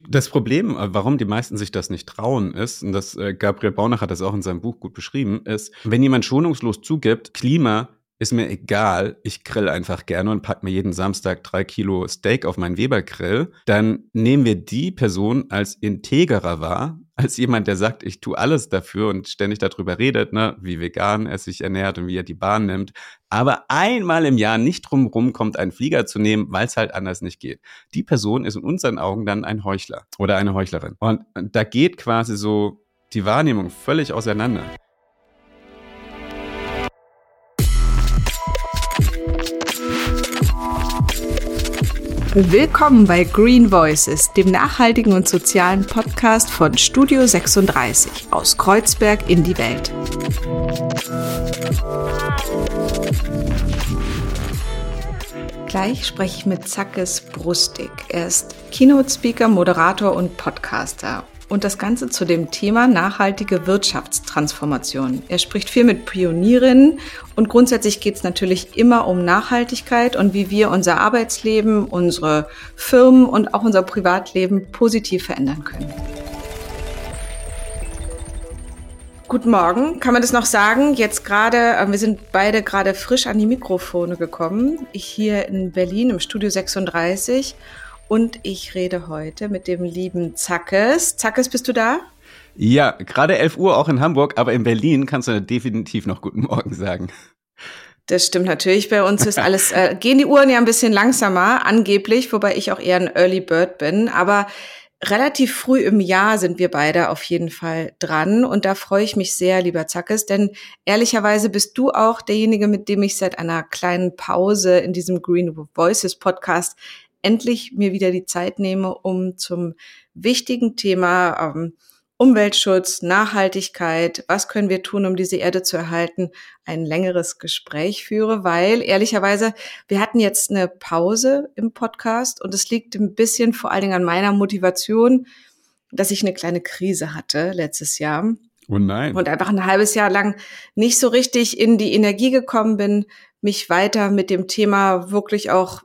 Das Problem, äh, warum die meisten sich das nicht trauen, ist, und das äh, Gabriel Baunach hat das auch in seinem Buch gut beschrieben, ist, wenn jemand schonungslos zugibt, Klima ist mir egal, ich grill einfach gerne und pack mir jeden Samstag drei Kilo Steak auf meinen Weber-Grill, dann nehmen wir die Person als integerer wahr, als jemand, der sagt, ich tue alles dafür und ständig darüber redet, ne, wie vegan er sich ernährt und wie er die Bahn nimmt, aber einmal im Jahr nicht drumherum kommt, einen Flieger zu nehmen, weil es halt anders nicht geht. Die Person ist in unseren Augen dann ein Heuchler oder eine Heuchlerin. Und da geht quasi so die Wahrnehmung völlig auseinander. Willkommen bei Green Voices, dem nachhaltigen und sozialen Podcast von Studio 36 aus Kreuzberg in die Welt. Gleich spreche ich mit Zackes Brustig. Er ist Keynote-Speaker, Moderator und Podcaster und das Ganze zu dem Thema nachhaltige Wirtschaftstransformation. Er spricht viel mit Pionierinnen und grundsätzlich geht es natürlich immer um Nachhaltigkeit und wie wir unser Arbeitsleben, unsere Firmen und auch unser Privatleben positiv verändern können. Guten Morgen, kann man das noch sagen? Jetzt gerade, äh, wir sind beide gerade frisch an die Mikrofone gekommen. Ich hier in Berlin im Studio 36 und ich rede heute mit dem lieben Zackes. Zackes, bist du da? Ja, gerade 11 Uhr auch in Hamburg, aber in Berlin kannst du definitiv noch guten Morgen sagen. Das stimmt natürlich. Bei uns ist alles, äh, gehen die Uhren ja ein bisschen langsamer, angeblich, wobei ich auch eher ein Early Bird bin. Aber relativ früh im Jahr sind wir beide auf jeden Fall dran. Und da freue ich mich sehr, lieber Zackes, denn ehrlicherweise bist du auch derjenige, mit dem ich seit einer kleinen Pause in diesem Green Voices Podcast endlich mir wieder die Zeit nehme, um zum wichtigen Thema ähm, Umweltschutz, Nachhaltigkeit, was können wir tun, um diese Erde zu erhalten, ein längeres Gespräch führe, weil ehrlicherweise, wir hatten jetzt eine Pause im Podcast und es liegt ein bisschen vor allen Dingen an meiner Motivation, dass ich eine kleine Krise hatte letztes Jahr. Oh nein. Und einfach ein halbes Jahr lang nicht so richtig in die Energie gekommen bin, mich weiter mit dem Thema wirklich auch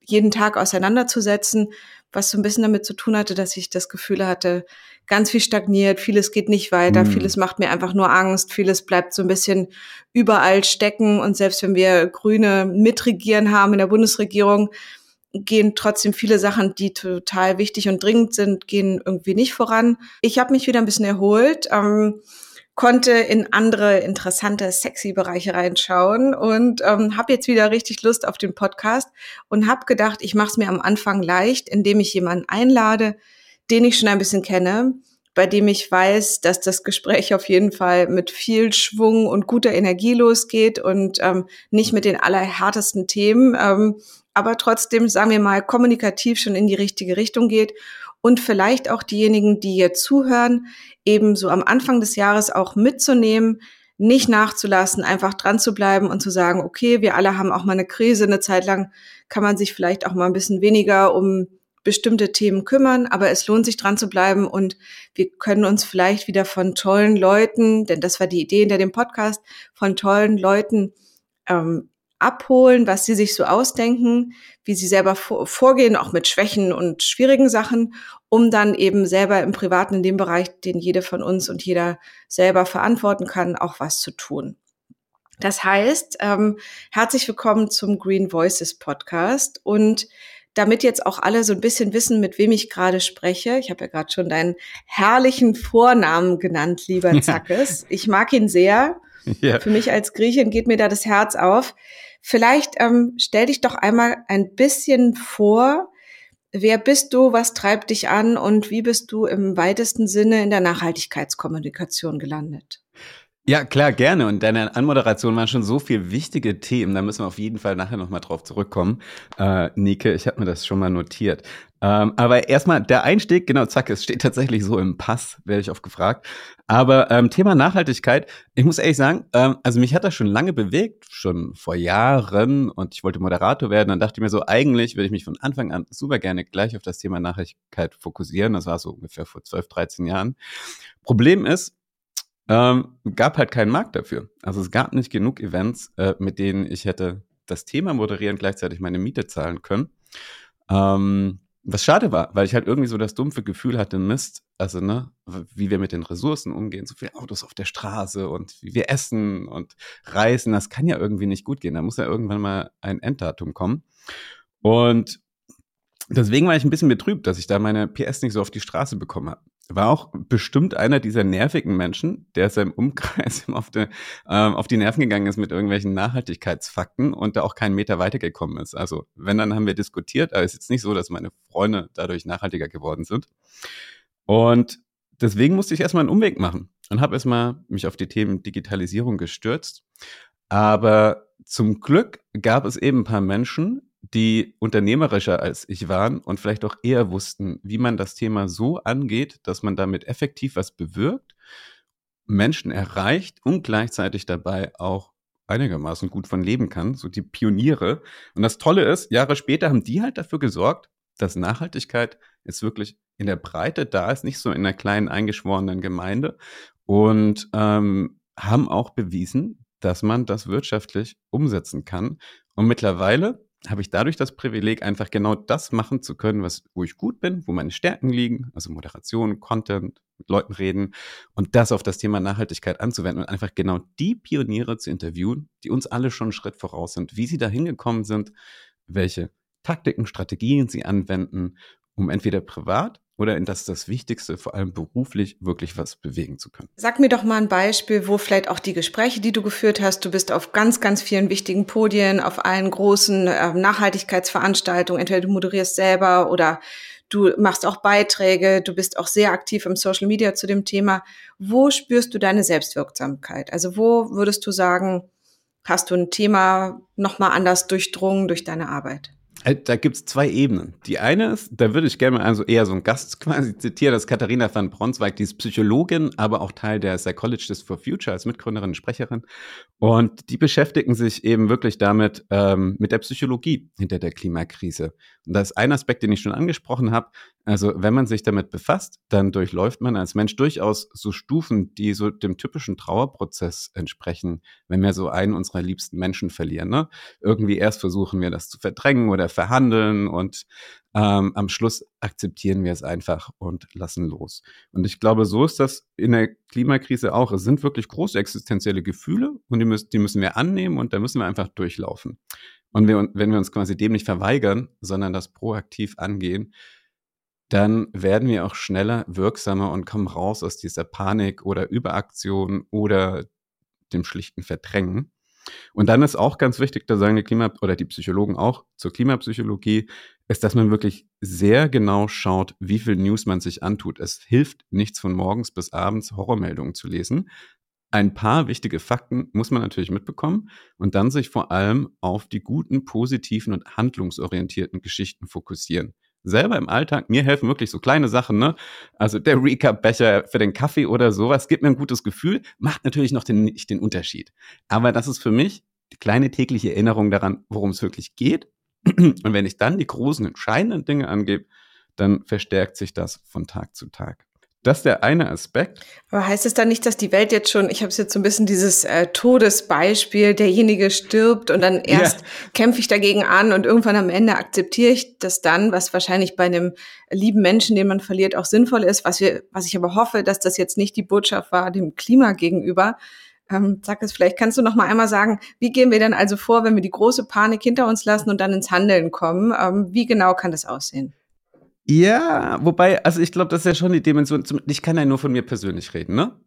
jeden Tag auseinanderzusetzen, was so ein bisschen damit zu tun hatte, dass ich das Gefühl hatte, ganz viel stagniert, vieles geht nicht weiter, mm. vieles macht mir einfach nur Angst, vieles bleibt so ein bisschen überall stecken und selbst wenn wir Grüne mitregieren haben in der Bundesregierung, gehen trotzdem viele Sachen, die total wichtig und dringend sind, gehen irgendwie nicht voran. Ich habe mich wieder ein bisschen erholt. Ähm, konnte in andere interessante, sexy Bereiche reinschauen und ähm, habe jetzt wieder richtig Lust auf den Podcast und habe gedacht, ich mache es mir am Anfang leicht, indem ich jemanden einlade, den ich schon ein bisschen kenne, bei dem ich weiß, dass das Gespräch auf jeden Fall mit viel Schwung und guter Energie losgeht und ähm, nicht mit den allerhärtesten Themen, ähm, aber trotzdem, sagen wir mal, kommunikativ schon in die richtige Richtung geht und vielleicht auch diejenigen, die hier zuhören, eben so am Anfang des Jahres auch mitzunehmen, nicht nachzulassen, einfach dran zu bleiben und zu sagen, okay, wir alle haben auch mal eine Krise, eine Zeit lang kann man sich vielleicht auch mal ein bisschen weniger um bestimmte Themen kümmern, aber es lohnt sich dran zu bleiben und wir können uns vielleicht wieder von tollen Leuten, denn das war die Idee hinter dem Podcast, von tollen Leuten ähm, abholen, was sie sich so ausdenken, wie sie selber vorgehen, auch mit Schwächen und schwierigen Sachen, um dann eben selber im Privaten, in dem Bereich, den jeder von uns und jeder selber verantworten kann, auch was zu tun. Das heißt, ähm, herzlich willkommen zum Green Voices Podcast und damit jetzt auch alle so ein bisschen wissen, mit wem ich gerade spreche. Ich habe ja gerade schon deinen herrlichen Vornamen genannt, lieber Zackes. Ich mag ihn sehr. Ja. Für mich als Griechin geht mir da das Herz auf. Vielleicht ähm, stell dich doch einmal ein bisschen vor. Wer bist du? Was treibt dich an? Und wie bist du im weitesten Sinne in der Nachhaltigkeitskommunikation gelandet? Ja, klar, gerne. Und deine Anmoderation waren schon so viele wichtige Themen. Da müssen wir auf jeden Fall nachher nochmal drauf zurückkommen. Äh, Nike, ich habe mir das schon mal notiert. Ähm, aber erstmal der Einstieg, genau, zack, es steht tatsächlich so im Pass, werde ich oft gefragt. Aber ähm, Thema Nachhaltigkeit, ich muss ehrlich sagen, ähm, also mich hat das schon lange bewegt, schon vor Jahren und ich wollte Moderator werden und dachte mir so, eigentlich würde ich mich von Anfang an super gerne gleich auf das Thema Nachhaltigkeit fokussieren. Das war so ungefähr vor 12, 13 Jahren. Problem ist, ähm, gab halt keinen Markt dafür. Also es gab nicht genug Events, äh, mit denen ich hätte das Thema moderieren, gleichzeitig meine Miete zahlen können. Ähm, was schade war, weil ich halt irgendwie so das dumpfe Gefühl hatte, Mist, also ne, wie wir mit den Ressourcen umgehen, so viele Autos auf der Straße und wie wir essen und reisen, das kann ja irgendwie nicht gut gehen. Da muss ja irgendwann mal ein Enddatum kommen. Und deswegen war ich ein bisschen betrübt, dass ich da meine PS nicht so auf die Straße bekommen habe war auch bestimmt einer dieser nervigen Menschen, der seinem Umkreis auf, die, ähm, auf die Nerven gegangen ist mit irgendwelchen Nachhaltigkeitsfakten und da auch keinen Meter weitergekommen ist. Also wenn, dann haben wir diskutiert, aber es ist jetzt nicht so, dass meine Freunde dadurch nachhaltiger geworden sind. Und deswegen musste ich erstmal einen Umweg machen und habe erstmal mich auf die Themen Digitalisierung gestürzt. Aber zum Glück gab es eben ein paar Menschen, die unternehmerischer als ich waren und vielleicht auch eher wussten, wie man das Thema so angeht, dass man damit effektiv was bewirkt, Menschen erreicht und gleichzeitig dabei auch einigermaßen gut von leben kann, so die Pioniere. Und das Tolle ist, Jahre später haben die halt dafür gesorgt, dass Nachhaltigkeit jetzt wirklich in der Breite da ist, nicht so in einer kleinen eingeschworenen Gemeinde und ähm, haben auch bewiesen, dass man das wirtschaftlich umsetzen kann. Und mittlerweile habe ich dadurch das Privileg, einfach genau das machen zu können, was, wo ich gut bin, wo meine Stärken liegen, also Moderation, Content, mit Leuten reden und das auf das Thema Nachhaltigkeit anzuwenden und einfach genau die Pioniere zu interviewen, die uns alle schon einen Schritt voraus sind, wie sie da hingekommen sind, welche Taktiken, Strategien sie anwenden, um entweder privat oder in das das Wichtigste, vor allem beruflich, wirklich was bewegen zu können. Sag mir doch mal ein Beispiel, wo vielleicht auch die Gespräche, die du geführt hast, du bist auf ganz, ganz vielen wichtigen Podien, auf allen großen äh, Nachhaltigkeitsveranstaltungen, entweder du moderierst selber oder du machst auch Beiträge, du bist auch sehr aktiv im Social Media zu dem Thema. Wo spürst du deine Selbstwirksamkeit? Also wo würdest du sagen, hast du ein Thema nochmal anders durchdrungen durch deine Arbeit? Äh, da gibt es zwei Ebenen. Die eine ist, da würde ich gerne mal also eher so einen Gast quasi zitieren, das ist Katharina van Bronswijk, die ist Psychologin, aber auch Teil der Psychologists for Future als Mitgründerin und Sprecherin. Und die beschäftigen sich eben wirklich damit, ähm, mit der Psychologie hinter der Klimakrise. Und das ist ein Aspekt, den ich schon angesprochen habe. Also wenn man sich damit befasst, dann durchläuft man als Mensch durchaus so Stufen, die so dem typischen Trauerprozess entsprechen, wenn wir so einen unserer liebsten Menschen verlieren. Ne? Irgendwie erst versuchen wir das zu verdrängen oder verhandeln und ähm, am Schluss akzeptieren wir es einfach und lassen los. Und ich glaube, so ist das in der Klimakrise auch. Es sind wirklich große existenzielle Gefühle und die müssen, die müssen wir annehmen und da müssen wir einfach durchlaufen. Und wir, wenn wir uns quasi dem nicht verweigern, sondern das proaktiv angehen, dann werden wir auch schneller wirksamer und kommen raus aus dieser Panik oder Überaktion oder dem schlichten Verdrängen. Und dann ist auch ganz wichtig, da sagen die Klima- oder die Psychologen auch zur Klimapsychologie, ist, dass man wirklich sehr genau schaut, wie viel News man sich antut. Es hilft nichts von morgens bis abends Horrormeldungen zu lesen. Ein paar wichtige Fakten muss man natürlich mitbekommen und dann sich vor allem auf die guten, positiven und handlungsorientierten Geschichten fokussieren selber im Alltag, mir helfen wirklich so kleine Sachen, ne? Also der Recap-Becher für den Kaffee oder sowas gibt mir ein gutes Gefühl, macht natürlich noch den, nicht den Unterschied. Aber das ist für mich die kleine tägliche Erinnerung daran, worum es wirklich geht. Und wenn ich dann die großen, entscheidenden Dinge angebe, dann verstärkt sich das von Tag zu Tag. Das ist der eine Aspekt. Aber heißt es dann nicht, dass die Welt jetzt schon, ich habe es jetzt so ein bisschen dieses äh, Todesbeispiel, derjenige stirbt und dann erst ja. kämpfe ich dagegen an und irgendwann am Ende akzeptiere ich das dann, was wahrscheinlich bei einem lieben Menschen, den man verliert, auch sinnvoll ist, was wir, was ich aber hoffe, dass das jetzt nicht die Botschaft war dem Klima gegenüber. Ähm, sag es vielleicht, kannst du noch mal einmal sagen, wie gehen wir denn also vor, wenn wir die große Panik hinter uns lassen und dann ins Handeln kommen? Ähm, wie genau kann das aussehen? Ja, wobei, also ich glaube, das ist ja schon die Dimension. Ich kann ja nur von mir persönlich reden, ne?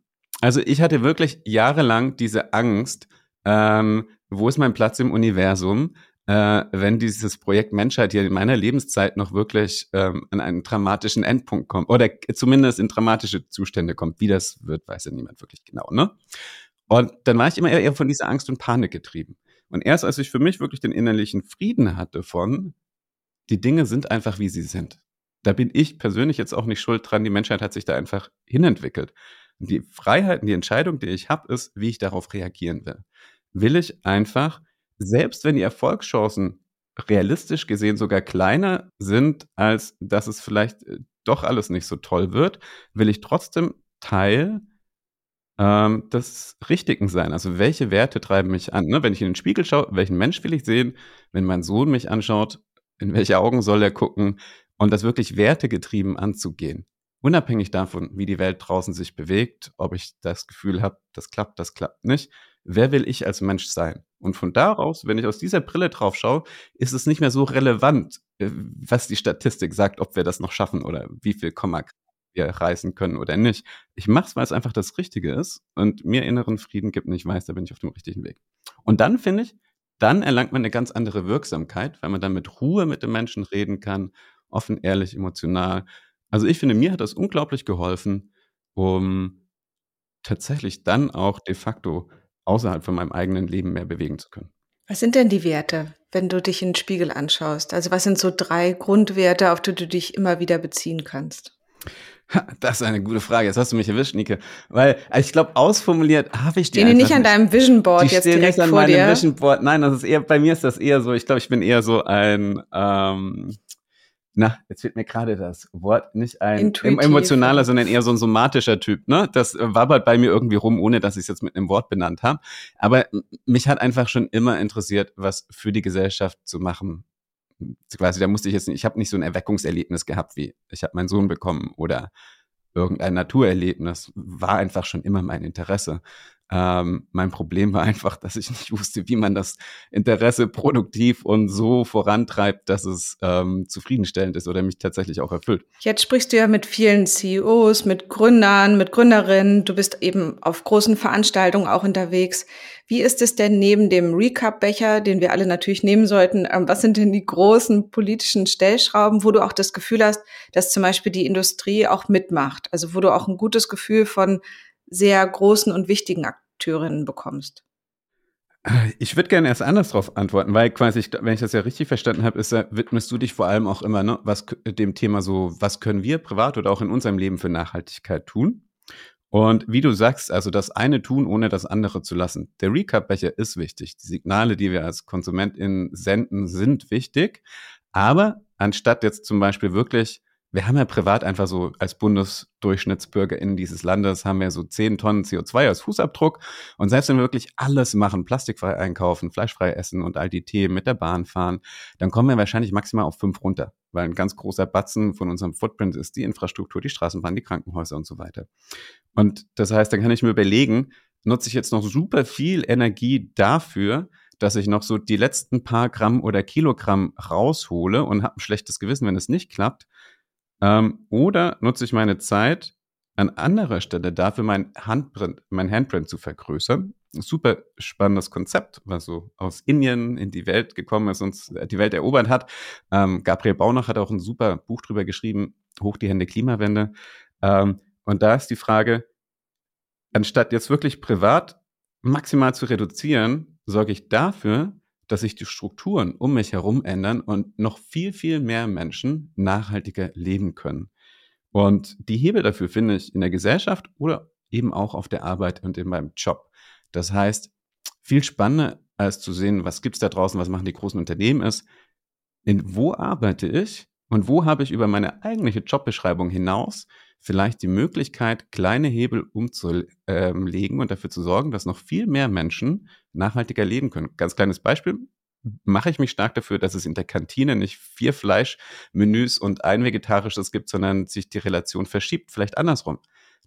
Also ich hatte wirklich jahrelang diese Angst, ähm, wo ist mein Platz im Universum, äh, wenn dieses Projekt Menschheit hier in meiner Lebenszeit noch wirklich ähm, an einen dramatischen Endpunkt kommt oder zumindest in dramatische Zustände kommt. Wie das wird, weiß ja niemand wirklich genau, ne? Und dann war ich immer eher von dieser Angst und Panik getrieben. Und erst als ich für mich wirklich den innerlichen Frieden hatte von, die Dinge sind einfach, wie sie sind da bin ich persönlich jetzt auch nicht schuld dran. Die Menschheit hat sich da einfach hinentwickelt. Die Freiheit und die Entscheidung, die ich habe, ist, wie ich darauf reagieren will. Will ich einfach, selbst wenn die Erfolgschancen realistisch gesehen sogar kleiner sind, als dass es vielleicht äh, doch alles nicht so toll wird, will ich trotzdem Teil ähm, des Richtigen sein. Also welche Werte treiben mich an? Ne? Wenn ich in den Spiegel schaue, welchen Mensch will ich sehen? Wenn mein Sohn mich anschaut, in welche Augen soll er gucken? Und das wirklich wertegetrieben anzugehen. Unabhängig davon, wie die Welt draußen sich bewegt, ob ich das Gefühl habe, das klappt, das klappt nicht. Wer will ich als Mensch sein? Und von daraus, wenn ich aus dieser Brille drauf schaue, ist es nicht mehr so relevant, äh, was die Statistik sagt, ob wir das noch schaffen oder wie viel Komma wir reißen können oder nicht. Ich mache es, weil es einfach das Richtige ist und mir inneren Frieden gibt und ich weiß, da bin ich auf dem richtigen Weg. Und dann finde ich, dann erlangt man eine ganz andere Wirksamkeit, weil man dann mit Ruhe mit den Menschen reden kann, offen, ehrlich, emotional. Also ich finde, mir hat das unglaublich geholfen, um tatsächlich dann auch de facto außerhalb von meinem eigenen Leben mehr bewegen zu können. Was sind denn die Werte, wenn du dich in den Spiegel anschaust? Also was sind so drei Grundwerte, auf die du dich immer wieder beziehen kannst? Das ist eine gute Frage. Jetzt hast du mich erwischt, Nike. Weil also ich glaube, ausformuliert habe ich die. Stehen die nicht an deinem Vision Board die jetzt direkt nicht an vor meinem dir? Vision Board. Nein, das ist eher bei mir ist das eher so. Ich glaube, ich bin eher so ein ähm, na, jetzt wird mir gerade das Wort nicht ein Intuitiv. emotionaler, sondern eher so ein somatischer Typ. Ne? Das wabbert bei mir irgendwie rum, ohne dass ich es jetzt mit einem Wort benannt habe. Aber mich hat einfach schon immer interessiert, was für die Gesellschaft zu machen quasi, da musste ich jetzt nicht, ich habe nicht so ein Erweckungserlebnis gehabt wie, ich habe meinen Sohn bekommen oder irgendein Naturerlebnis, war einfach schon immer mein Interesse. Ähm, mein Problem war einfach, dass ich nicht wusste, wie man das Interesse produktiv und so vorantreibt, dass es ähm, zufriedenstellend ist oder mich tatsächlich auch erfüllt. Jetzt sprichst du ja mit vielen CEOs, mit Gründern, mit Gründerinnen. Du bist eben auf großen Veranstaltungen auch unterwegs. Wie ist es denn neben dem Recap-Becher, den wir alle natürlich nehmen sollten, ähm, was sind denn die großen politischen Stellschrauben, wo du auch das Gefühl hast, dass zum Beispiel die Industrie auch mitmacht? Also wo du auch ein gutes Gefühl von sehr großen und wichtigen Akteurinnen bekommst? Ich würde gerne erst anders darauf antworten, weil quasi, wenn ich das ja richtig verstanden habe, ist, widmest du dich vor allem auch immer ne, was, dem Thema so, was können wir privat oder auch in unserem Leben für Nachhaltigkeit tun? Und wie du sagst, also das eine tun, ohne das andere zu lassen. Der Recap-Becher ist wichtig. Die Signale, die wir als KonsumentInnen senden, sind wichtig. Aber anstatt jetzt zum Beispiel wirklich wir haben ja privat einfach so als BundesdurchschnittsbürgerInnen dieses Landes haben wir so 10 Tonnen CO2 als Fußabdruck. Und selbst wenn wir wirklich alles machen, plastikfrei einkaufen, fleischfrei essen und all die Themen mit der Bahn fahren, dann kommen wir wahrscheinlich maximal auf fünf runter. Weil ein ganz großer Batzen von unserem Footprint ist die Infrastruktur, die Straßenbahn, die Krankenhäuser und so weiter. Und das heißt, dann kann ich mir überlegen, nutze ich jetzt noch super viel Energie dafür, dass ich noch so die letzten paar Gramm oder Kilogramm raushole und habe ein schlechtes Gewissen, wenn es nicht klappt, ähm, oder nutze ich meine Zeit an anderer Stelle dafür, mein Handprint, mein Handprint zu vergrößern. Ein super spannendes Konzept, was so aus Indien in die Welt gekommen ist und die Welt erobert hat. Ähm, Gabriel Baunach hat auch ein super Buch drüber geschrieben, Hoch die Hände Klimawende. Ähm, und da ist die Frage, anstatt jetzt wirklich privat maximal zu reduzieren, sorge ich dafür, dass sich die Strukturen um mich herum ändern und noch viel, viel mehr Menschen nachhaltiger leben können. Und die Hebel dafür finde ich in der Gesellschaft oder eben auch auf der Arbeit und in meinem Job. Das heißt, viel spannender als zu sehen, was gibt's da draußen, was machen die großen Unternehmen ist, in wo arbeite ich und wo habe ich über meine eigentliche Jobbeschreibung hinaus vielleicht die Möglichkeit, kleine Hebel umzulegen und dafür zu sorgen, dass noch viel mehr Menschen nachhaltiger leben können. Ganz kleines Beispiel. Mache ich mich stark dafür, dass es in der Kantine nicht vier Fleischmenüs und ein vegetarisches gibt, sondern sich die Relation verschiebt, vielleicht andersrum,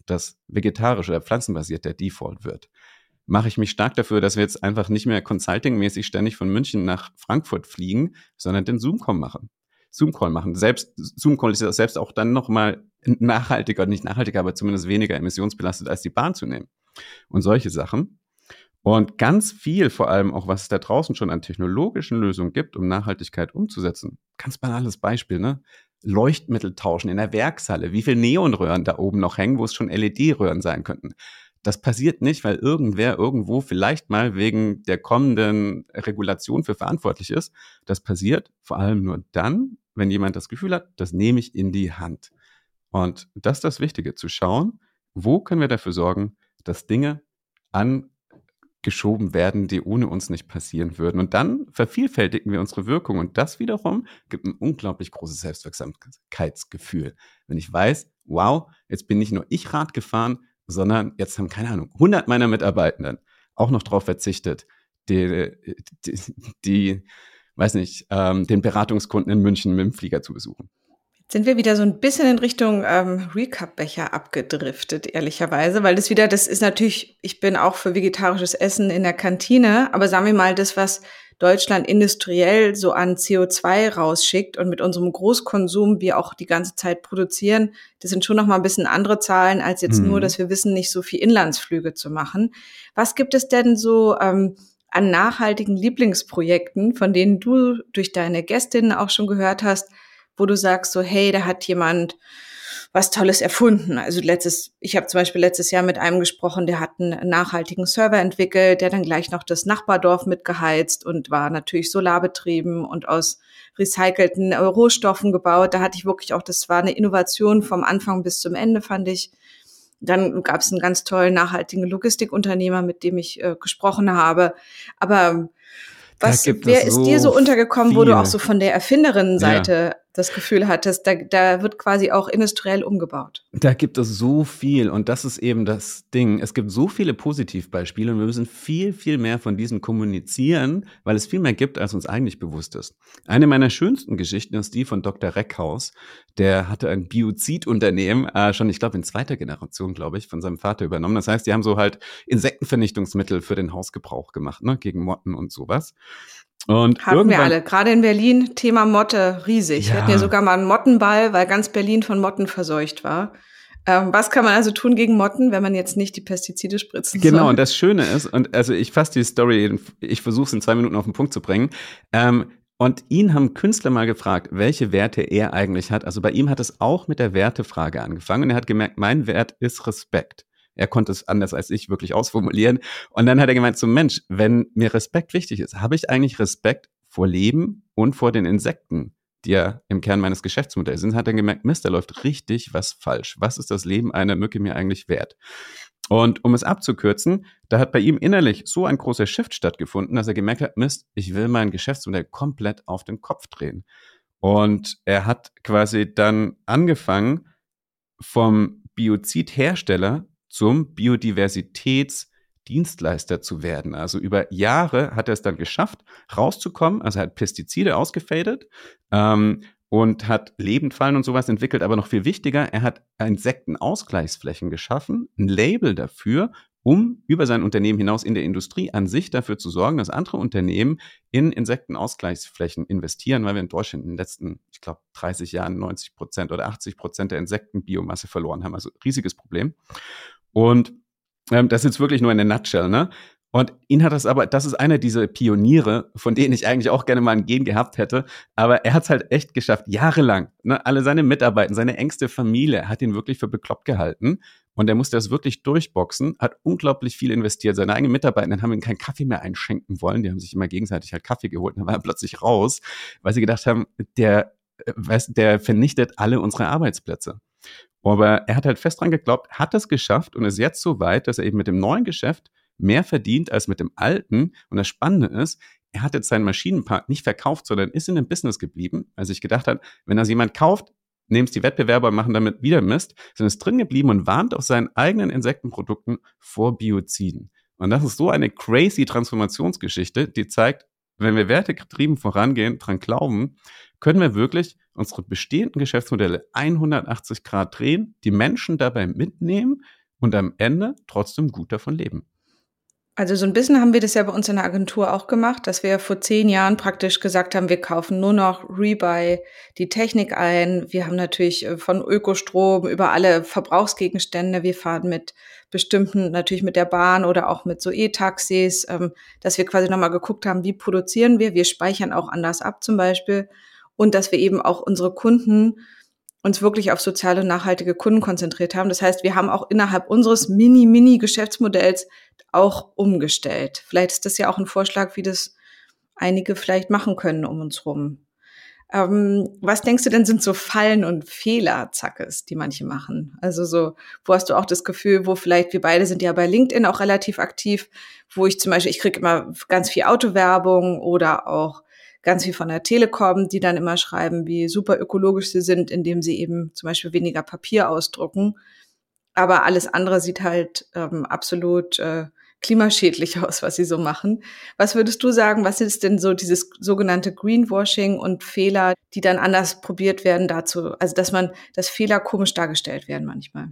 dass vegetarisch oder pflanzenbasiert der Default wird mache ich mich stark dafür, dass wir jetzt einfach nicht mehr consulting-mäßig ständig von München nach Frankfurt fliegen, sondern den Zoom-Call machen. Zoom-Call machen. Selbst Zoom-Call ist ja selbst auch dann nochmal nachhaltiger, nicht nachhaltiger, aber zumindest weniger emissionsbelastet als die Bahn zu nehmen. Und solche Sachen. Und ganz viel, vor allem auch, was es da draußen schon an technologischen Lösungen gibt, um Nachhaltigkeit umzusetzen. Ganz banales Beispiel, ne? Leuchtmittel tauschen in der Werkshalle. Wie viel Neonröhren da oben noch hängen, wo es schon LED-Röhren sein könnten. Das passiert nicht, weil irgendwer irgendwo vielleicht mal wegen der kommenden Regulation für verantwortlich ist. Das passiert vor allem nur dann, wenn jemand das Gefühl hat, das nehme ich in die Hand. Und das ist das Wichtige, zu schauen, wo können wir dafür sorgen, dass Dinge angeschoben werden, die ohne uns nicht passieren würden. Und dann vervielfältigen wir unsere Wirkung. Und das wiederum gibt ein unglaublich großes Selbstwirksamkeitsgefühl. Wenn ich weiß, wow, jetzt bin nicht nur ich Rad gefahren, sondern jetzt haben, keine Ahnung, 100 meiner Mitarbeitenden auch noch darauf verzichtet, die, die, die weiß nicht, ähm, den Beratungskunden in München mit dem Flieger zu besuchen. Sind wir wieder so ein bisschen in Richtung ähm, Recap-Becher abgedriftet, ehrlicherweise, weil das wieder, das ist natürlich, ich bin auch für vegetarisches Essen in der Kantine, aber sagen wir mal, das, was Deutschland industriell so an CO2 rausschickt und mit unserem Großkonsum wir auch die ganze Zeit produzieren, das sind schon noch mal ein bisschen andere Zahlen als jetzt mhm. nur, dass wir wissen, nicht so viel Inlandsflüge zu machen. Was gibt es denn so ähm, an nachhaltigen Lieblingsprojekten, von denen du durch deine Gästinnen auch schon gehört hast, wo du sagst so, hey, da hat jemand was Tolles erfunden. Also letztes, ich habe zum Beispiel letztes Jahr mit einem gesprochen, der hat einen nachhaltigen Server entwickelt, der dann gleich noch das Nachbardorf mitgeheizt und war natürlich solarbetrieben und aus recycelten Rohstoffen gebaut. Da hatte ich wirklich auch, das war eine Innovation vom Anfang bis zum Ende, fand ich. Dann gab es einen ganz tollen nachhaltigen Logistikunternehmer, mit dem ich äh, gesprochen habe. Aber was, wer ist dir so untergekommen, viel. wo du auch so von der Erfinderinnenseite das Gefühl hattest, da, da wird quasi auch industriell umgebaut. Da gibt es so viel und das ist eben das Ding. Es gibt so viele Positivbeispiele und wir müssen viel, viel mehr von diesen kommunizieren, weil es viel mehr gibt, als uns eigentlich bewusst ist. Eine meiner schönsten Geschichten ist die von Dr. Reckhaus. Der hatte ein Biozidunternehmen, äh, schon, ich glaube, in zweiter Generation, glaube ich, von seinem Vater übernommen. Das heißt, die haben so halt Insektenvernichtungsmittel für den Hausgebrauch gemacht, ne, gegen Motten und sowas. Und Haben wir alle. Gerade in Berlin, Thema Motte, riesig. Ja. Wir hatten ja sogar mal einen Mottenball, weil ganz Berlin von Motten verseucht war. Ähm, was kann man also tun gegen Motten, wenn man jetzt nicht die Pestizide spritzen genau, soll? Genau, und das Schöne ist, und also ich fasse die Story, ich versuche es in zwei Minuten auf den Punkt zu bringen. Ähm, und ihn haben Künstler mal gefragt, welche Werte er eigentlich hat. Also bei ihm hat es auch mit der Wertefrage angefangen und er hat gemerkt, mein Wert ist Respekt. Er konnte es anders als ich wirklich ausformulieren. Und dann hat er gemeint, so Mensch, wenn mir Respekt wichtig ist, habe ich eigentlich Respekt vor Leben und vor den Insekten, die ja im Kern meines Geschäftsmodells sind, hat er gemerkt, Mist, da läuft richtig was falsch. Was ist das Leben einer Mücke mir eigentlich wert? Und um es abzukürzen, da hat bei ihm innerlich so ein großer Shift stattgefunden, dass er gemerkt hat, Mist, ich will mein Geschäftsmodell komplett auf den Kopf drehen. Und er hat quasi dann angefangen, vom Biozidhersteller zum Biodiversitätsdienstleister zu werden. Also über Jahre hat er es dann geschafft, rauszukommen. Also er hat Pestizide ausgefadet ähm, und hat Lebendfallen und sowas entwickelt. Aber noch viel wichtiger, er hat Insektenausgleichsflächen geschaffen, ein Label dafür, um über sein Unternehmen hinaus in der Industrie an sich dafür zu sorgen, dass andere Unternehmen in Insektenausgleichsflächen investieren, weil wir in Deutschland in den letzten, ich glaube, 30 Jahren 90 Prozent oder 80 Prozent der Insektenbiomasse verloren haben. Also riesiges Problem. Und ähm, das ist jetzt wirklich nur eine Nutshell, ne? Und ihn hat das aber, das ist einer dieser Pioniere, von denen ich eigentlich auch gerne mal ein Gen gehabt hätte. Aber er hat es halt echt geschafft, jahrelang. Ne, alle seine Mitarbeiter, seine engste Familie hat ihn wirklich für bekloppt gehalten. Und er musste das wirklich durchboxen, hat unglaublich viel investiert. Seine eigenen Mitarbeiter haben ihm keinen Kaffee mehr einschenken wollen. Die haben sich immer gegenseitig halt Kaffee geholt. Dann war er plötzlich raus, weil sie gedacht haben, der, äh, der vernichtet alle unsere Arbeitsplätze. Aber er hat halt fest dran geglaubt, hat es geschafft und ist jetzt so weit, dass er eben mit dem neuen Geschäft mehr verdient als mit dem alten. Und das Spannende ist, er hat jetzt seinen Maschinenpark nicht verkauft, sondern ist in dem Business geblieben, weil sich gedacht hat, wenn das jemand kauft, nehmen es die Wettbewerber und machen damit wieder Mist, sondern ist drin geblieben und warnt auf seinen eigenen Insektenprodukten vor Bioziden. Und das ist so eine crazy Transformationsgeschichte, die zeigt, wenn wir wertegetrieben vorangehen, dran glauben, können wir wirklich unsere bestehenden Geschäftsmodelle 180 Grad drehen, die Menschen dabei mitnehmen und am Ende trotzdem gut davon leben. Also so ein bisschen haben wir das ja bei uns in der Agentur auch gemacht, dass wir vor zehn Jahren praktisch gesagt haben, wir kaufen nur noch Rebuy die Technik ein. Wir haben natürlich äh, von Ökostrom über alle Verbrauchsgegenstände, wir fahren mit bestimmten, natürlich mit der Bahn oder auch mit so E-Taxis, ähm, dass wir quasi nochmal geguckt haben, wie produzieren wir. Wir speichern auch anders ab zum Beispiel und dass wir eben auch unsere Kunden uns wirklich auf soziale und nachhaltige Kunden konzentriert haben. Das heißt, wir haben auch innerhalb unseres Mini-Mini-Geschäftsmodells auch umgestellt. Vielleicht ist das ja auch ein Vorschlag, wie das einige vielleicht machen können um uns rum. Ähm, was denkst du denn sind so Fallen und Fehler, Zackes, die manche machen? Also so, wo hast du auch das Gefühl, wo vielleicht, wir beide sind ja bei LinkedIn auch relativ aktiv, wo ich zum Beispiel, ich kriege immer ganz viel Autowerbung oder auch ganz viel von der Telekom, die dann immer schreiben, wie super ökologisch sie sind, indem sie eben zum Beispiel weniger Papier ausdrucken. Aber alles andere sieht halt ähm, absolut äh, klimaschädlich aus, was sie so machen. Was würdest du sagen, was ist denn so dieses sogenannte Greenwashing und Fehler, die dann anders probiert werden dazu, also dass man, dass Fehler komisch dargestellt werden manchmal?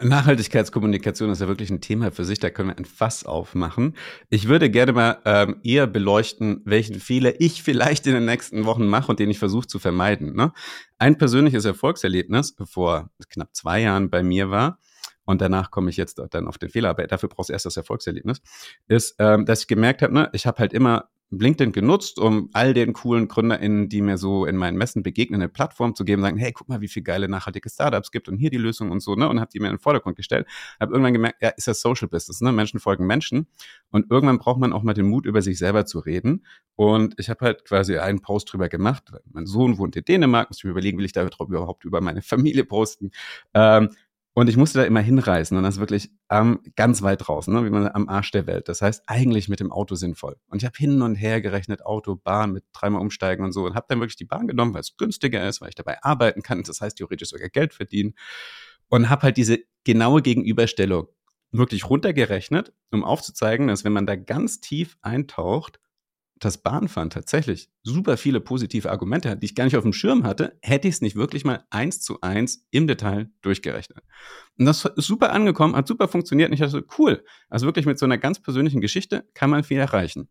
Nachhaltigkeitskommunikation ist ja wirklich ein Thema für sich, da können wir ein Fass aufmachen. Ich würde gerne mal ähm, eher beleuchten, welchen Fehler ich vielleicht in den nächsten Wochen mache und den ich versuche zu vermeiden. Ne? Ein persönliches Erfolgserlebnis vor knapp zwei Jahren bei mir war, und danach komme ich jetzt dann auf den Fehler, aber dafür brauchst du erst das Erfolgserlebnis, ist, ähm, dass ich gemerkt habe, ne, ich habe halt immer LinkedIn genutzt, um all den coolen GründerInnen, die mir so in meinen Messen begegnen, eine Plattform zu geben, sagen, hey, guck mal, wie viele geile nachhaltige Startups gibt und hier die Lösung und so, ne? Und habe die mir in den Vordergrund gestellt. Habe irgendwann gemerkt, ja, ist das Social Business, ne? Menschen folgen Menschen. Und irgendwann braucht man auch mal den Mut, über sich selber zu reden. Und ich habe halt quasi einen Post drüber gemacht. Mein Sohn wohnt in Dänemark, muss ich mir überlegen, will ich da überhaupt über meine Familie posten. Ähm, und ich musste da immer hinreisen und das ist wirklich ähm, ganz weit draußen, ne, wie man am Arsch der Welt. Das heißt, eigentlich mit dem Auto sinnvoll. Und ich habe hin und her gerechnet, Auto, Bahn mit dreimal umsteigen und so und habe dann wirklich die Bahn genommen, weil es günstiger ist, weil ich dabei arbeiten kann. Das heißt, theoretisch sogar Geld verdienen. Und habe halt diese genaue Gegenüberstellung wirklich runtergerechnet, um aufzuzeigen, dass wenn man da ganz tief eintaucht, das Bahnfahren tatsächlich super viele positive Argumente hat, die ich gar nicht auf dem Schirm hatte, hätte ich es nicht wirklich mal eins zu eins im Detail durchgerechnet. Und das ist super angekommen, hat super funktioniert und ich dachte, cool. Also wirklich mit so einer ganz persönlichen Geschichte kann man viel erreichen.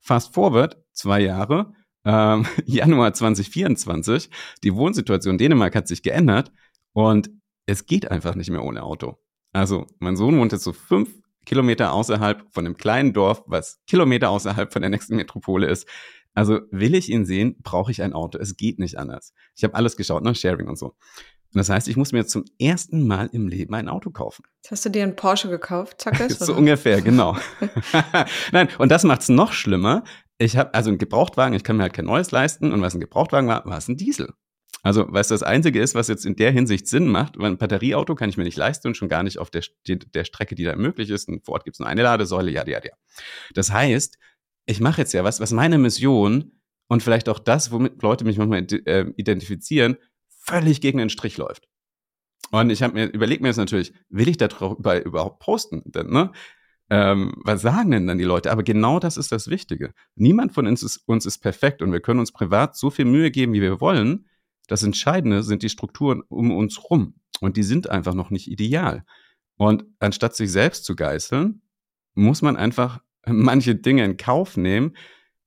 Fast forward, zwei Jahre, ähm, Januar 2024, die Wohnsituation Dänemark hat sich geändert und es geht einfach nicht mehr ohne Auto. Also mein Sohn wohnt jetzt so fünf Kilometer außerhalb von einem kleinen Dorf, was Kilometer außerhalb von der nächsten Metropole ist. Also will ich ihn sehen, brauche ich ein Auto. Es geht nicht anders. Ich habe alles geschaut, ne? Sharing und so. Und das heißt, ich muss mir zum ersten Mal im Leben ein Auto kaufen. Jetzt hast du dir einen Porsche gekauft, zack ist So ungefähr, genau. Nein, und das macht es noch schlimmer. Ich habe also einen Gebrauchtwagen, ich kann mir halt kein neues leisten. Und was ein Gebrauchtwagen war, war es ein Diesel. Also, was das Einzige ist, was jetzt in der Hinsicht Sinn macht, weil ein Batterieauto kann ich mir nicht leisten und schon gar nicht auf der, der Strecke, die da möglich ist. Und vor Ort gibt es nur eine Ladesäule, ja, ja, ja. Das heißt, ich mache jetzt ja was, was meine Mission und vielleicht auch das, womit Leute mich manchmal äh, identifizieren, völlig gegen den Strich läuft. Und ich habe mir überlegt mir jetzt natürlich, will ich darüber überhaupt posten? Denn, ne? Ähm, was sagen denn dann die Leute? Aber genau das ist das Wichtige. Niemand von uns ist, uns ist perfekt und wir können uns privat so viel Mühe geben, wie wir wollen. Das Entscheidende sind die Strukturen um uns rum. Und die sind einfach noch nicht ideal. Und anstatt sich selbst zu geißeln, muss man einfach manche Dinge in Kauf nehmen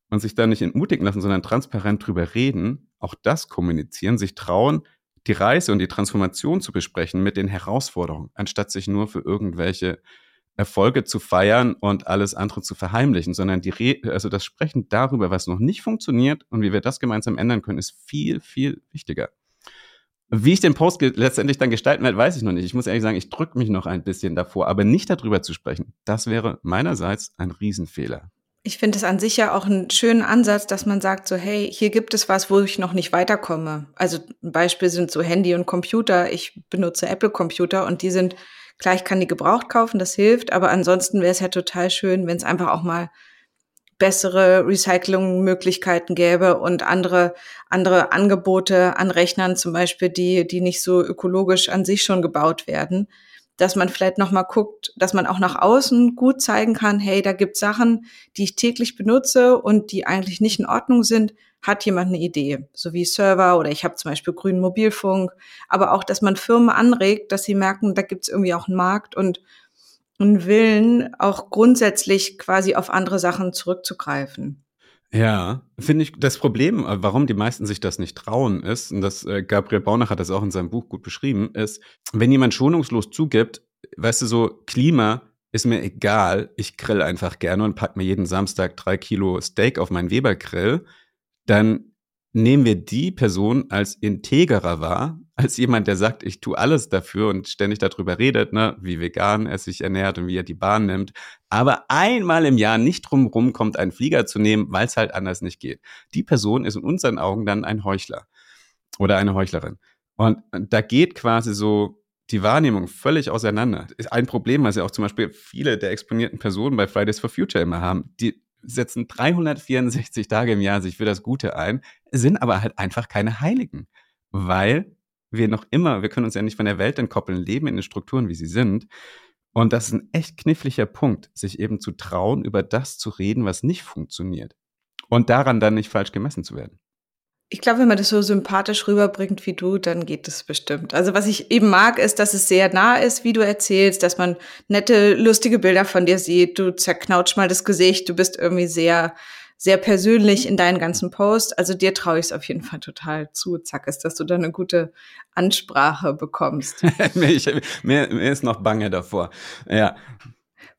und sich da nicht entmutigen lassen, sondern transparent drüber reden, auch das kommunizieren, sich trauen, die Reise und die Transformation zu besprechen mit den Herausforderungen, anstatt sich nur für irgendwelche Erfolge zu feiern und alles andere zu verheimlichen, sondern die Re also das Sprechen darüber, was noch nicht funktioniert und wie wir das gemeinsam ändern können, ist viel, viel wichtiger. Wie ich den Post letztendlich dann gestalten werde, weiß ich noch nicht. Ich muss ehrlich sagen, ich drücke mich noch ein bisschen davor, aber nicht darüber zu sprechen, das wäre meinerseits ein Riesenfehler. Ich finde es an sich ja auch einen schönen Ansatz, dass man sagt so, hey, hier gibt es was, wo ich noch nicht weiterkomme. Also ein Beispiel sind so Handy und Computer. Ich benutze Apple Computer und die sind Klar, ich kann die gebraucht kaufen, das hilft, aber ansonsten wäre es ja total schön, wenn es einfach auch mal bessere Recyclingmöglichkeiten gäbe und andere, andere Angebote an Rechnern zum Beispiel, die, die nicht so ökologisch an sich schon gebaut werden, dass man vielleicht nochmal guckt, dass man auch nach außen gut zeigen kann, hey, da gibt Sachen, die ich täglich benutze und die eigentlich nicht in Ordnung sind, hat jemand eine Idee, so wie Server oder ich habe zum Beispiel grünen Mobilfunk, aber auch, dass man Firmen anregt, dass sie merken, da gibt es irgendwie auch einen Markt und einen Willen, auch grundsätzlich quasi auf andere Sachen zurückzugreifen. Ja, finde ich, das Problem, äh, warum die meisten sich das nicht trauen, ist, und das äh, Gabriel Baunach hat das auch in seinem Buch gut beschrieben, ist, wenn jemand schonungslos zugibt, weißt du, so Klima ist mir egal, ich grill einfach gerne und pack mir jeden Samstag drei Kilo Steak auf meinen Weber-Grill, dann nehmen wir die Person als integrer wahr, als jemand, der sagt, ich tue alles dafür und ständig darüber redet, ne, wie vegan er sich ernährt und wie er die Bahn nimmt, aber einmal im Jahr nicht drumherum kommt, einen Flieger zu nehmen, weil es halt anders nicht geht. Die Person ist in unseren Augen dann ein Heuchler oder eine Heuchlerin. Und da geht quasi so die Wahrnehmung völlig auseinander. Ist ein Problem, was ja auch zum Beispiel viele der exponierten Personen bei Fridays for Future immer haben. Die setzen 364 Tage im Jahr sich für das Gute ein, sind aber halt einfach keine Heiligen, weil wir noch immer, wir können uns ja nicht von der Welt entkoppeln, leben in den Strukturen, wie sie sind. Und das ist ein echt kniffliger Punkt, sich eben zu trauen, über das zu reden, was nicht funktioniert. Und daran dann nicht falsch gemessen zu werden. Ich glaube, wenn man das so sympathisch rüberbringt wie du, dann geht es bestimmt. Also was ich eben mag, ist, dass es sehr nah ist, wie du erzählst, dass man nette, lustige Bilder von dir sieht. Du zerknautscht mal das Gesicht, du bist irgendwie sehr, sehr persönlich in deinen ganzen Posts. Also dir traue ich es auf jeden Fall total zu, zack, ist, dass du da eine gute Ansprache bekommst. mir, mir, mir ist noch bange davor. Ja,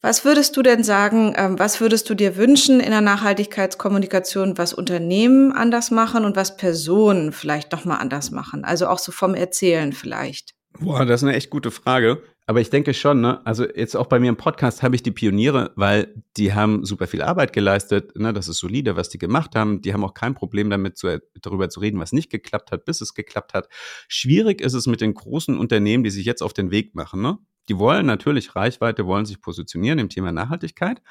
was würdest du denn sagen, ähm, was würdest du dir wünschen in der Nachhaltigkeitskommunikation, was Unternehmen anders machen und was Personen vielleicht nochmal anders machen? Also auch so vom Erzählen vielleicht. Boah, das ist eine echt gute Frage. Aber ich denke schon, ne? Also jetzt auch bei mir im Podcast habe ich die Pioniere, weil die haben super viel Arbeit geleistet. Ne? Das ist solide, was die gemacht haben. Die haben auch kein Problem damit, zu, darüber zu reden, was nicht geklappt hat, bis es geklappt hat. Schwierig ist es mit den großen Unternehmen, die sich jetzt auf den Weg machen. Ne? Die wollen natürlich Reichweite, wollen sich positionieren im Thema Nachhaltigkeit,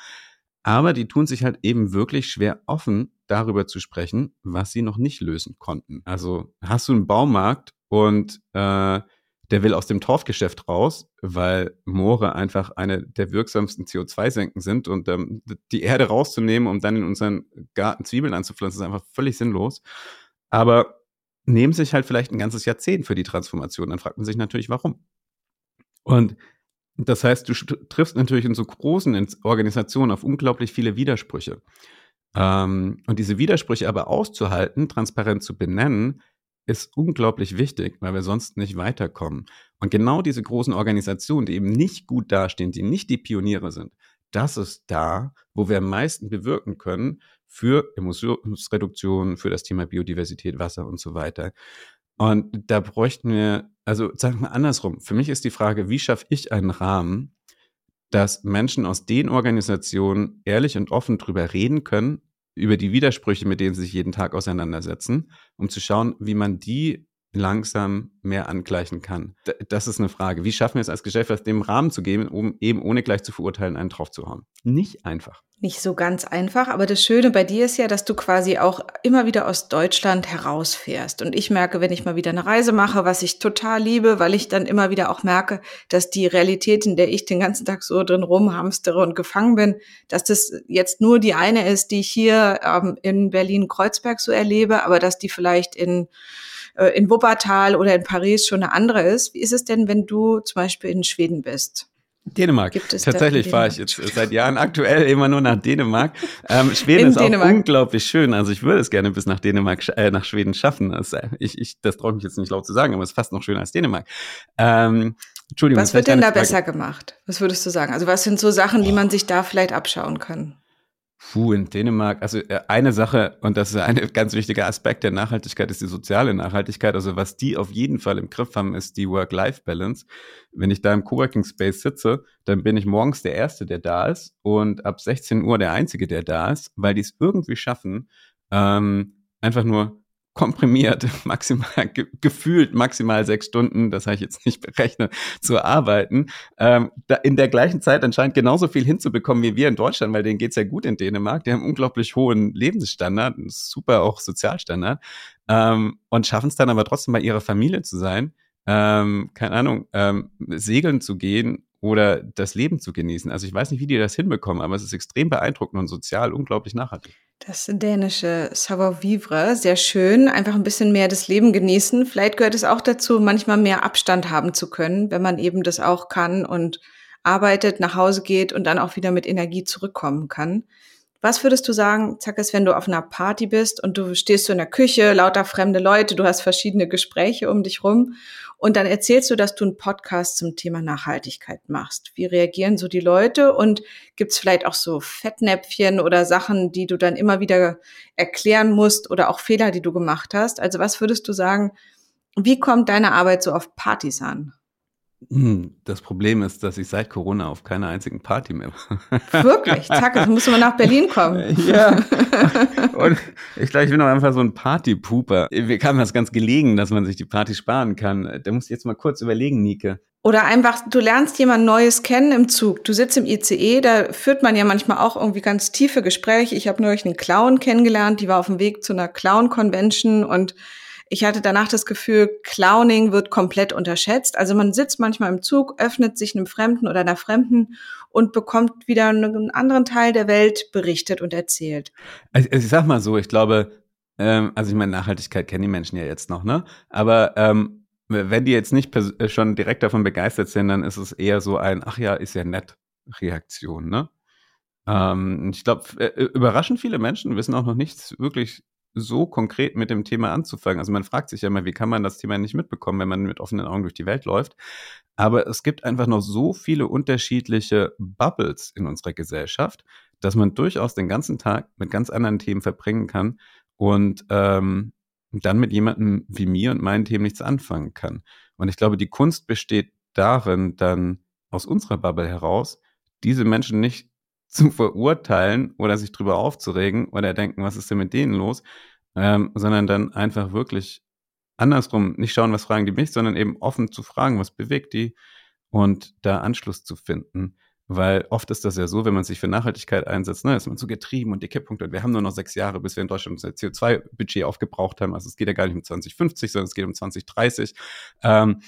aber die tun sich halt eben wirklich schwer offen, darüber zu sprechen, was sie noch nicht lösen konnten. Also hast du einen Baumarkt und äh, der will aus dem Torfgeschäft raus, weil Moore einfach eine der wirksamsten CO2-Senken sind und ähm, die Erde rauszunehmen, um dann in unseren Garten Zwiebeln anzupflanzen, ist einfach völlig sinnlos. Aber nehmen sich halt vielleicht ein ganzes Jahrzehnt für die Transformation. Dann fragt man sich natürlich, warum. Und das heißt, du triffst natürlich in so großen Organisationen auf unglaublich viele Widersprüche. Ähm, und diese Widersprüche aber auszuhalten, transparent zu benennen, ist unglaublich wichtig, weil wir sonst nicht weiterkommen. Und genau diese großen Organisationen, die eben nicht gut dastehen, die nicht die Pioniere sind, das ist da, wo wir am meisten bewirken können für Emissionsreduktion, für das Thema Biodiversität, Wasser und so weiter. Und da bräuchten wir, also sagen wir andersrum, für mich ist die Frage, wie schaffe ich einen Rahmen, dass Menschen aus den Organisationen ehrlich und offen drüber reden können, über die Widersprüche, mit denen sie sich jeden Tag auseinandersetzen, um zu schauen, wie man die langsam mehr angleichen kann. Das ist eine Frage. Wie schaffen wir es als Gesellschaft, dem Rahmen zu geben, um eben ohne gleich zu verurteilen, einen drauf zu hauen? Nicht einfach. Nicht so ganz einfach, aber das Schöne bei dir ist ja, dass du quasi auch immer wieder aus Deutschland herausfährst. Und ich merke, wenn ich mal wieder eine Reise mache, was ich total liebe, weil ich dann immer wieder auch merke, dass die Realität, in der ich den ganzen Tag so drin rumhamstere und gefangen bin, dass das jetzt nur die eine ist, die ich hier ähm, in Berlin-Kreuzberg so erlebe, aber dass die vielleicht in äh, in Wuppertal oder in Paris schon eine andere ist. Wie ist es denn, wenn du zum Beispiel in Schweden bist? Dänemark. Gibt es Tatsächlich fahre ich jetzt seit Jahren aktuell immer nur nach Dänemark. Ähm, Schweden in ist Dänemark. auch unglaublich schön. Also ich würde es gerne bis nach Dänemark, äh, nach Schweden schaffen. Das, äh, ich, ich, das traue ich mich jetzt nicht laut zu sagen, aber es ist fast noch schöner als Dänemark. Ähm, Entschuldigung. Was wird denn da Frage. besser gemacht? Was würdest du sagen? Also was sind so Sachen, die man sich da vielleicht abschauen kann? Puh, in Dänemark, also äh, eine Sache, und das ist ein ganz wichtiger Aspekt der Nachhaltigkeit, ist die soziale Nachhaltigkeit. Also was die auf jeden Fall im Griff haben, ist die Work-Life-Balance. Wenn ich da im Coworking Space sitze, dann bin ich morgens der Erste, der da ist und ab 16 Uhr der Einzige, der da ist, weil die es irgendwie schaffen, ähm, einfach nur komprimiert, maximal ge gefühlt maximal sechs Stunden, das habe ich jetzt nicht berechnet, zu arbeiten, ähm, in der gleichen Zeit anscheinend genauso viel hinzubekommen wie wir in Deutschland, weil denen geht's ja gut in Dänemark, die haben unglaublich hohen Lebensstandard, super auch Sozialstandard ähm, und schaffen es dann aber trotzdem bei ihrer Familie zu sein, ähm, keine Ahnung, ähm, segeln zu gehen oder das Leben zu genießen. Also ich weiß nicht, wie die das hinbekommen, aber es ist extrem beeindruckend und sozial unglaublich nachhaltig. Das dänische Savoir-vivre, sehr schön. Einfach ein bisschen mehr das Leben genießen. Vielleicht gehört es auch dazu, manchmal mehr Abstand haben zu können, wenn man eben das auch kann und arbeitet, nach Hause geht und dann auch wieder mit Energie zurückkommen kann. Was würdest du sagen, Zackes, wenn du auf einer Party bist und du stehst so in der Küche, lauter fremde Leute, du hast verschiedene Gespräche um dich rum und dann erzählst du, dass du einen Podcast zum Thema Nachhaltigkeit machst. Wie reagieren so die Leute und gibt es vielleicht auch so Fettnäpfchen oder Sachen, die du dann immer wieder erklären musst oder auch Fehler, die du gemacht hast? Also was würdest du sagen, wie kommt deine Arbeit so auf Partys an? Das Problem ist, dass ich seit Corona auf keiner einzigen Party mehr war. Wirklich? Zack, jetzt musst du mal nach Berlin kommen. Ja. Und ich glaube, ich bin auch einfach so ein Partypooper. Wir kamen das ganz gelegen, dass man sich die Party sparen kann. Da musst du jetzt mal kurz überlegen, Nike. Oder einfach, du lernst jemand Neues kennen im Zug. Du sitzt im ICE, da führt man ja manchmal auch irgendwie ganz tiefe Gespräche. Ich habe neulich einen Clown kennengelernt, die war auf dem Weg zu einer Clown-Convention und ich hatte danach das Gefühl, Clowning wird komplett unterschätzt. Also man sitzt manchmal im Zug, öffnet sich einem Fremden oder einer Fremden und bekommt wieder einen anderen Teil der Welt berichtet und erzählt. Also ich sag mal so, ich glaube, ähm, also ich meine, Nachhaltigkeit kennen die Menschen ja jetzt noch, ne? Aber ähm, wenn die jetzt nicht äh, schon direkt davon begeistert sind, dann ist es eher so ein, ach ja, ist ja nett Reaktion, ne? Ähm, ich glaube, äh, überraschend viele Menschen wissen auch noch nichts wirklich so konkret mit dem Thema anzufangen. Also man fragt sich ja immer, wie kann man das Thema nicht mitbekommen, wenn man mit offenen Augen durch die Welt läuft. Aber es gibt einfach noch so viele unterschiedliche Bubbles in unserer Gesellschaft, dass man durchaus den ganzen Tag mit ganz anderen Themen verbringen kann und ähm, dann mit jemandem wie mir und meinen Themen nichts anfangen kann. Und ich glaube, die Kunst besteht darin, dann aus unserer Bubble heraus diese Menschen nicht zu verurteilen oder sich drüber aufzuregen oder denken, was ist denn mit denen los, ähm, sondern dann einfach wirklich andersrum nicht schauen, was fragen die mich, sondern eben offen zu fragen, was bewegt die und da Anschluss zu finden. Weil oft ist das ja so, wenn man sich für Nachhaltigkeit einsetzt, ne, ist man so getrieben und die Kipppunkte. Und wir haben nur noch sechs Jahre, bis wir in Deutschland unser CO2-Budget aufgebraucht haben. Also es geht ja gar nicht um 2050, sondern es geht um 2030. Ähm,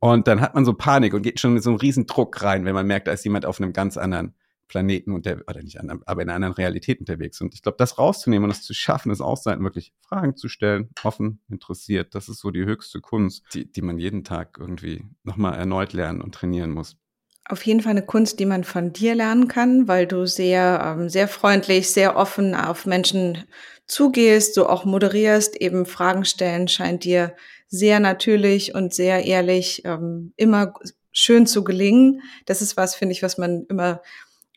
und dann hat man so Panik und geht schon mit so einem riesen Druck rein, wenn man merkt, da ist jemand auf einem ganz anderen Planeten und der, oder nicht anderen, aber in einer anderen Realität unterwegs. Und ich glaube, das rauszunehmen und das zu schaffen, das auszuhalten, wirklich Fragen zu stellen, offen, interessiert, das ist so die höchste Kunst, die, die man jeden Tag irgendwie nochmal erneut lernen und trainieren muss. Auf jeden Fall eine Kunst, die man von dir lernen kann, weil du sehr, ähm, sehr freundlich, sehr offen auf Menschen zugehst, so auch moderierst, eben Fragen stellen, scheint dir sehr natürlich und sehr ehrlich ähm, immer schön zu gelingen. Das ist was, finde ich, was man immer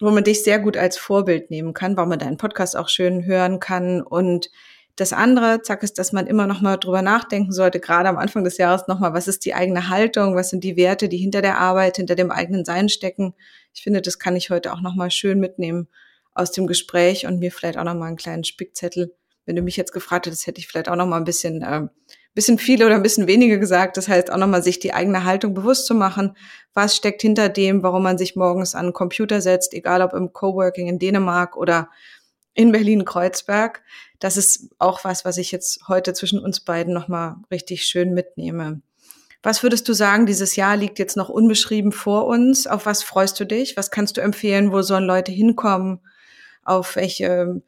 wo man dich sehr gut als Vorbild nehmen kann, weil man deinen Podcast auch schön hören kann. Und das andere, zack, ist, dass man immer noch mal drüber nachdenken sollte, gerade am Anfang des Jahres noch mal, was ist die eigene Haltung, was sind die Werte, die hinter der Arbeit, hinter dem eigenen Sein stecken. Ich finde, das kann ich heute auch noch mal schön mitnehmen aus dem Gespräch und mir vielleicht auch noch mal einen kleinen Spickzettel. Wenn du mich jetzt gefragt hättest, hätte ich vielleicht auch noch mal ein bisschen äh, bisschen viel oder ein bisschen weniger gesagt. Das heißt auch nochmal sich die eigene Haltung bewusst zu machen. Was steckt hinter dem, warum man sich morgens an den Computer setzt, egal ob im Coworking in Dänemark oder in Berlin-Kreuzberg. Das ist auch was, was ich jetzt heute zwischen uns beiden nochmal richtig schön mitnehme. Was würdest du sagen, dieses Jahr liegt jetzt noch unbeschrieben vor uns? Auf was freust du dich? Was kannst du empfehlen? Wo sollen Leute hinkommen? Auf welche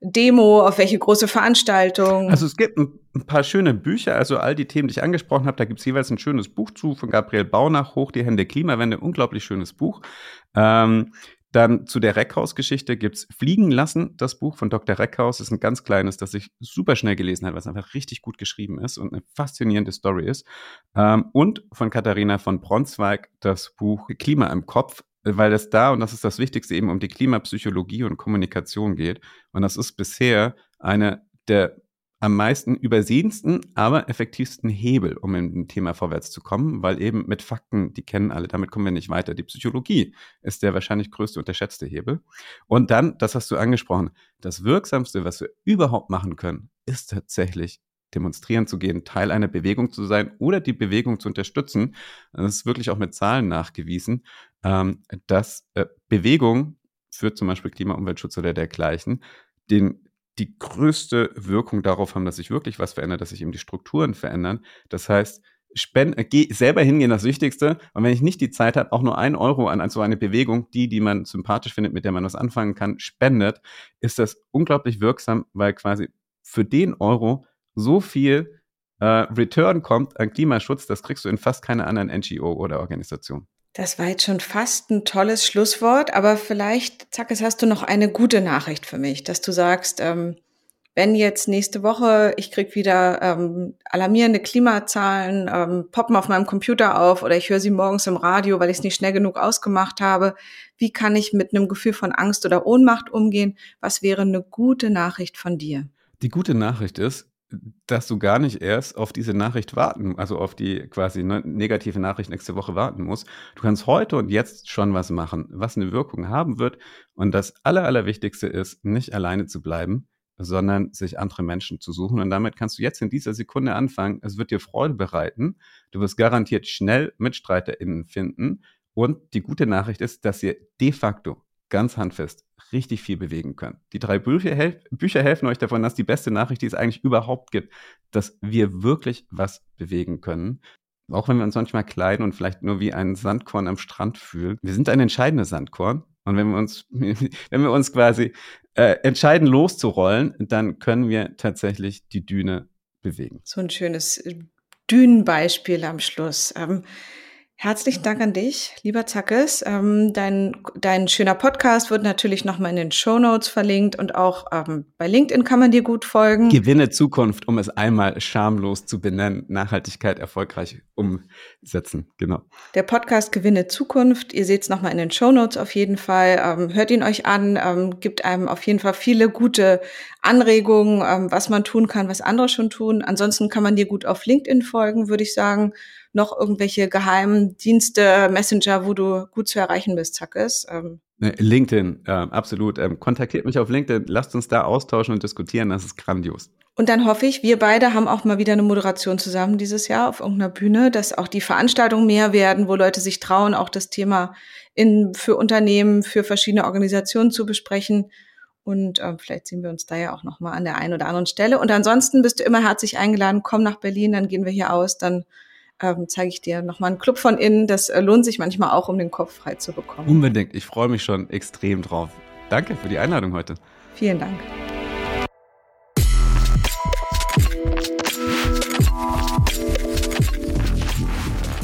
Demo, auf welche große Veranstaltung? Also es gibt ein, paar schöne Bücher, also all die Themen, die ich angesprochen habe, da gibt es jeweils ein schönes Buch zu von Gabriel Baunach, Hoch die Hände Klimawende, unglaublich schönes Buch. Ähm, dann zu der Reckhaus-Geschichte gibt's Fliegen lassen, das Buch von Dr. Reckhaus. ist ein ganz kleines, das ich super schnell gelesen habe, was einfach richtig gut geschrieben ist und eine faszinierende Story ist. Ähm, und von Katharina von Bronzweig das Buch Klima im Kopf weil es da, und das ist das Wichtigste, eben um die Klimapsychologie und Kommunikation geht. Und das ist bisher eine der am meisten übersehensten, aber effektivsten Hebel, um dem Thema vorwärts zu kommen, weil eben mit Fakten, die kennen alle, damit kommen wir nicht weiter. Die Psychologie ist der wahrscheinlich größte unterschätzte Hebel. Und dann, das hast du angesprochen, das Wirksamste, was wir überhaupt machen können, ist tatsächlich demonstrieren zu gehen, Teil einer Bewegung zu sein oder die Bewegung zu unterstützen. Das ist wirklich auch mit Zahlen nachgewiesen, ähm, dass äh, Bewegung für zum Beispiel Klima, Umweltschutz oder dergleichen den, die größte Wirkung darauf haben, dass sich wirklich was verändert, dass sich eben die Strukturen verändern. Das heißt, spend, äh, geh selber hingehen, das Wichtigste. Und wenn ich nicht die Zeit habe, auch nur ein Euro an so eine Bewegung, die, die man sympathisch findet, mit der man was anfangen kann, spendet, ist das unglaublich wirksam, weil quasi für den Euro so viel äh, Return kommt an Klimaschutz, das kriegst du in fast keiner anderen NGO oder Organisation. Das war jetzt schon fast ein tolles Schlusswort, aber vielleicht, zack, jetzt hast du noch eine gute Nachricht für mich, dass du sagst, ähm, wenn jetzt nächste Woche ich krieg wieder ähm, alarmierende Klimazahlen, ähm, poppen auf meinem Computer auf oder ich höre sie morgens im Radio, weil ich es nicht schnell genug ausgemacht habe, wie kann ich mit einem Gefühl von Angst oder Ohnmacht umgehen? Was wäre eine gute Nachricht von dir? Die gute Nachricht ist, dass du gar nicht erst auf diese Nachricht warten, also auf die quasi ne, negative Nachricht nächste Woche warten musst. Du kannst heute und jetzt schon was machen, was eine Wirkung haben wird. Und das Aller, Allerwichtigste ist, nicht alleine zu bleiben, sondern sich andere Menschen zu suchen. Und damit kannst du jetzt in dieser Sekunde anfangen. Es wird dir Freude bereiten. Du wirst garantiert schnell MitstreiterInnen finden. Und die gute Nachricht ist, dass ihr de facto ganz handfest richtig viel bewegen können. Die drei Bücher, hel Bücher helfen euch davon, dass die beste Nachricht, die es eigentlich überhaupt gibt, dass wir wirklich was bewegen können. Auch wenn wir uns manchmal kleiden und vielleicht nur wie ein Sandkorn am Strand fühlen. Wir sind ein entscheidendes Sandkorn. Und wenn wir uns, wenn wir uns quasi äh, entscheiden, loszurollen, dann können wir tatsächlich die Düne bewegen. So ein schönes Dünenbeispiel am Schluss. Ähm, Herzlichen Dank an dich, lieber Zackes. Ähm, dein, dein schöner Podcast wird natürlich nochmal in den Show Notes verlinkt und auch ähm, bei LinkedIn kann man dir gut folgen. Gewinne Zukunft, um es einmal schamlos zu benennen. Nachhaltigkeit erfolgreich umsetzen, genau. Der Podcast Gewinne Zukunft. Ihr seht es nochmal in den Show Notes auf jeden Fall. Ähm, hört ihn euch an, ähm, gibt einem auf jeden Fall viele gute Anregungen, ähm, was man tun kann, was andere schon tun. Ansonsten kann man dir gut auf LinkedIn folgen, würde ich sagen noch irgendwelche geheimen Dienste, Messenger, wo du gut zu erreichen bist, Zackes? Ähm. LinkedIn, äh, absolut. Ähm, kontaktiert mich auf LinkedIn, lasst uns da austauschen und diskutieren, das ist grandios. Und dann hoffe ich, wir beide haben auch mal wieder eine Moderation zusammen dieses Jahr auf irgendeiner Bühne, dass auch die Veranstaltungen mehr werden, wo Leute sich trauen, auch das Thema in, für Unternehmen, für verschiedene Organisationen zu besprechen. Und äh, vielleicht sehen wir uns da ja auch noch mal an der einen oder anderen Stelle. Und ansonsten bist du immer herzlich eingeladen. Komm nach Berlin, dann gehen wir hier aus, dann ähm, zeige ich dir nochmal einen Club von innen. Das äh, lohnt sich manchmal auch, um den Kopf frei zu bekommen. Unbedingt. Ich freue mich schon extrem drauf. Danke für die Einladung heute. Vielen Dank.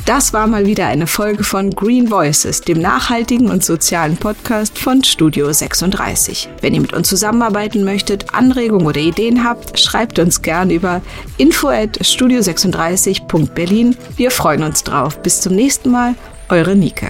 Das war mal wieder eine Folge von Green Voices, dem nachhaltigen und sozialen Podcast von Studio 36. Wenn ihr mit uns zusammenarbeiten möchtet, Anregungen oder Ideen habt, schreibt uns gern über info at studio36.berlin. Wir freuen uns drauf. Bis zum nächsten Mal, eure Nike.